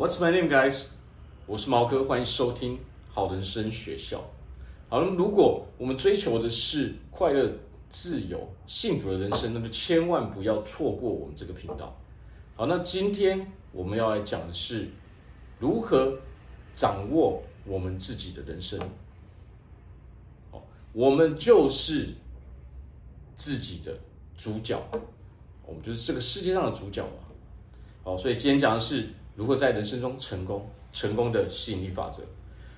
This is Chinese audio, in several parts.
What's my name, guys？我是毛哥，欢迎收听好人生学校。好，如果我们追求的是快乐、自由、幸福的人生，那么千万不要错过我们这个频道。好，那今天我们要来讲的是如何掌握我们自己的人生。好，我们就是自己的主角，我们就是这个世界上的主角嘛。好，所以今天讲的是。如何在人生中成功？成功的吸引力法则。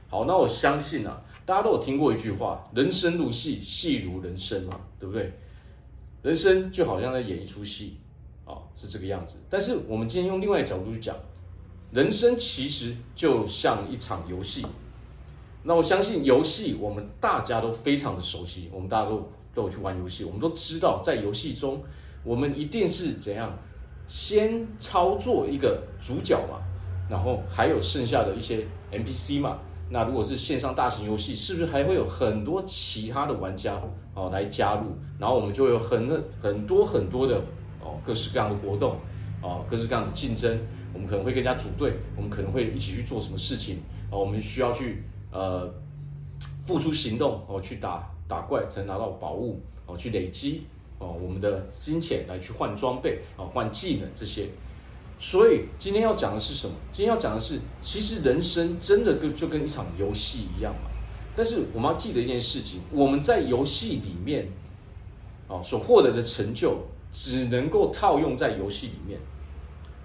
好，那我相信啊，大家都有听过一句话：“人生如戏，戏如人生”嘛，对不对？人生就好像在演一出戏啊，是这个样子。但是我们今天用另外一角度去讲，人生其实就像一场游戏。那我相信游戏，我们大家都非常的熟悉，我们大家都都有去玩游戏，我们都知道，在游戏中，我们一定是怎样？先操作一个主角嘛，然后还有剩下的一些 NPC 嘛。那如果是线上大型游戏，是不是还会有很多其他的玩家哦来加入？然后我们就有很很多很多的哦各式各样的活动哦，各式各样的竞争。我们可能会跟人家组队，我们可能会一起去做什么事情啊？我们需要去呃付出行动哦，去打打怪才能拿到宝物哦，去累积。哦，我们的金钱来去换装备啊，换技能这些。所以今天要讲的是什么？今天要讲的是，其实人生真的跟就跟一场游戏一样嘛。但是我们要记得一件事情，我们在游戏里面啊所获得的成就，只能够套用在游戏里面。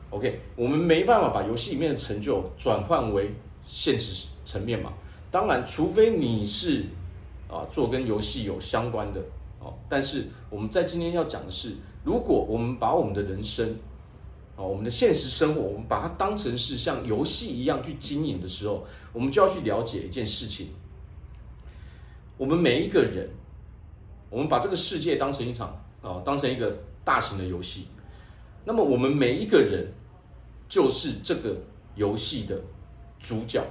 OK，我们没办法把游戏里面的成就转换为现实层面嘛。当然，除非你是啊做跟游戏有相关的。哦但是我们在今天要讲的是，如果我们把我们的人生，啊，我们的现实生活，我们把它当成是像游戏一样去经营的时候，我们就要去了解一件事情。我们每一个人，我们把这个世界当成一场啊，当成一个大型的游戏，那么我们每一个人就是这个游戏的主角。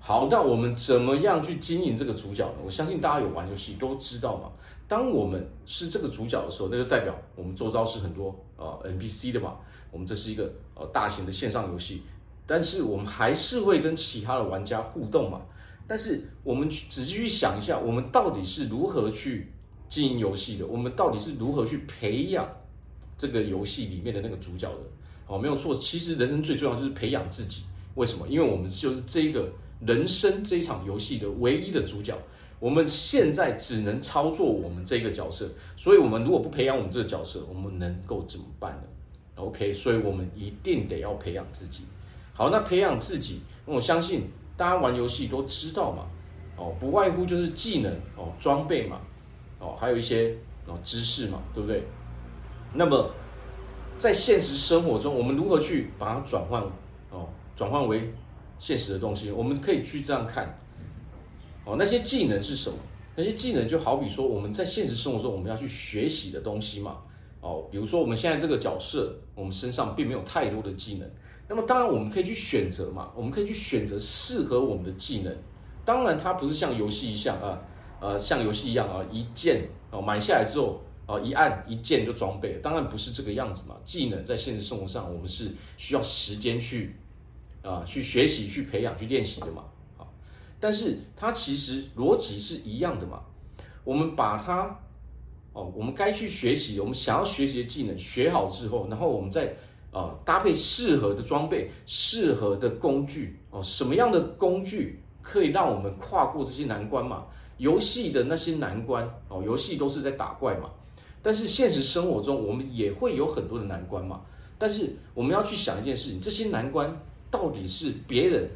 好，那我们怎么样去经营这个主角呢？我相信大家有玩游戏都知道嘛。当我们是这个主角的时候，那就代表我们周遭是很多呃 NPC 的嘛。我们这是一个呃大型的线上游戏，但是我们还是会跟其他的玩家互动嘛。但是我们仔细去想一下，我们到底是如何去经营游戏的？我们到底是如何去培养这个游戏里面的那个主角的？哦，没有错，其实人生最重要就是培养自己。为什么？因为我们就是这个。人生这一场游戏的唯一的主角，我们现在只能操作我们这个角色，所以，我们如果不培养我们这个角色，我们能够怎么办呢？OK，所以我们一定得要培养自己。好，那培养自己，我相信大家玩游戏都知道嘛，哦，不外乎就是技能哦、装备嘛，哦，还有一些哦知识嘛，对不对？那么在现实生活中，我们如何去把它转换哦，转换为现实的东西，我们可以去这样看，哦，那些技能是什么？那些技能就好比说我们在现实生活中我们要去学习的东西嘛，哦，比如说我们现在这个角色，我们身上并没有太多的技能，那么当然我们可以去选择嘛，我们可以去选择适合我们的技能。当然它不是像游戏一样啊，呃，像游戏一样啊，一键哦买下来之后啊，一按一键就装备，当然不是这个样子嘛。技能在现实生活上，我们是需要时间去。啊，去学习、去培养、去练习的嘛，但是它其实逻辑是一样的嘛。我们把它，哦，我们该去学习，我们想要学习的技能学好之后，然后我们再呃搭配适合的装备、适合的工具哦，什么样的工具可以让我们跨过这些难关嘛？游戏的那些难关哦，游戏都是在打怪嘛，但是现实生活中我们也会有很多的难关嘛。但是我们要去想一件事情，这些难关。到底是别人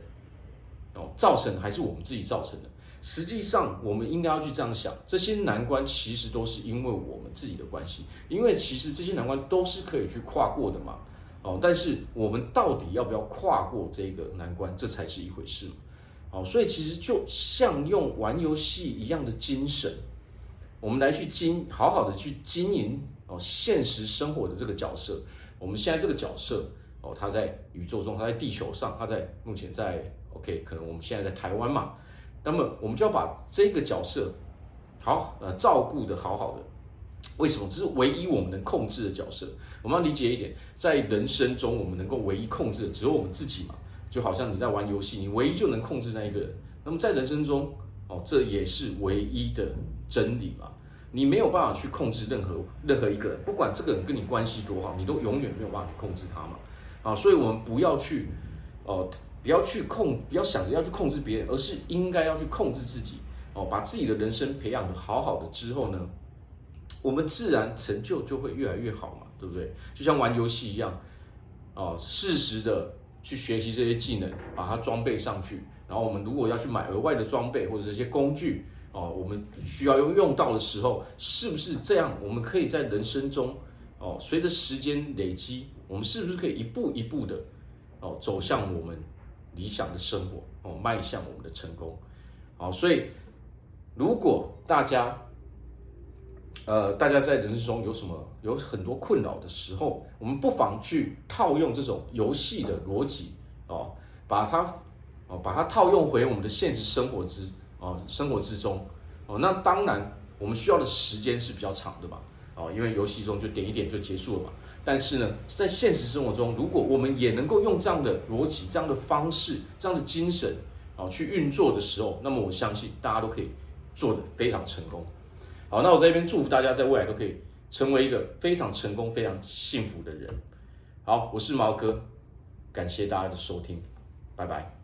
造成，还是我们自己造成的？实际上，我们应该要去这样想：这些难关其实都是因为我们自己的关系，因为其实这些难关都是可以去跨过的嘛。哦，但是我们到底要不要跨过这个难关，这才是一回事。哦，所以其实就像用玩游戏一样的精神，我们来去经好好的去经营哦现实生活的这个角色。我们现在这个角色。哦，他在宇宙中，他在地球上，他在目前在 OK，可能我们现在在台湾嘛，那么我们就要把这个角色好呃照顾得好好的。为什么？这是唯一我们能控制的角色。我们要理解一点，在人生中，我们能够唯一控制的只有我们自己嘛。就好像你在玩游戏，你唯一就能控制那一个人。那么在人生中，哦，这也是唯一的真理嘛。你没有办法去控制任何任何一个人，不管这个人跟你关系多好，你都永远没有办法去控制他嘛。啊，所以我们不要去，哦，不要去控，不要想着要去控制别人，而是应该要去控制自己。哦，把自己的人生培养的好好的之后呢，我们自然成就就会越来越好嘛，对不对？就像玩游戏一样，哦，适时的去学习这些技能，把它装备上去。然后我们如果要去买额外的装备或者这些工具。哦，我们需要用用到的时候，是不是这样？我们可以在人生中，哦，随着时间累积，我们是不是可以一步一步的，哦，走向我们理想的生活，哦，迈向我们的成功，好，所以如果大家，呃，大家在人生中有什么有很多困扰的时候，我们不妨去套用这种游戏的逻辑，哦，把它，哦，把它套用回我们的现实生活之。哦，生活之中，哦，那当然我们需要的时间是比较长的嘛，哦，因为游戏中就点一点就结束了嘛。但是呢，在现实生活中，如果我们也能够用这样的逻辑、这样的方式、这样的精神，哦，去运作的时候，那么我相信大家都可以做得非常成功。好，那我在这边祝福大家在未来都可以成为一个非常成功、非常幸福的人。好，我是毛哥，感谢大家的收听，拜拜。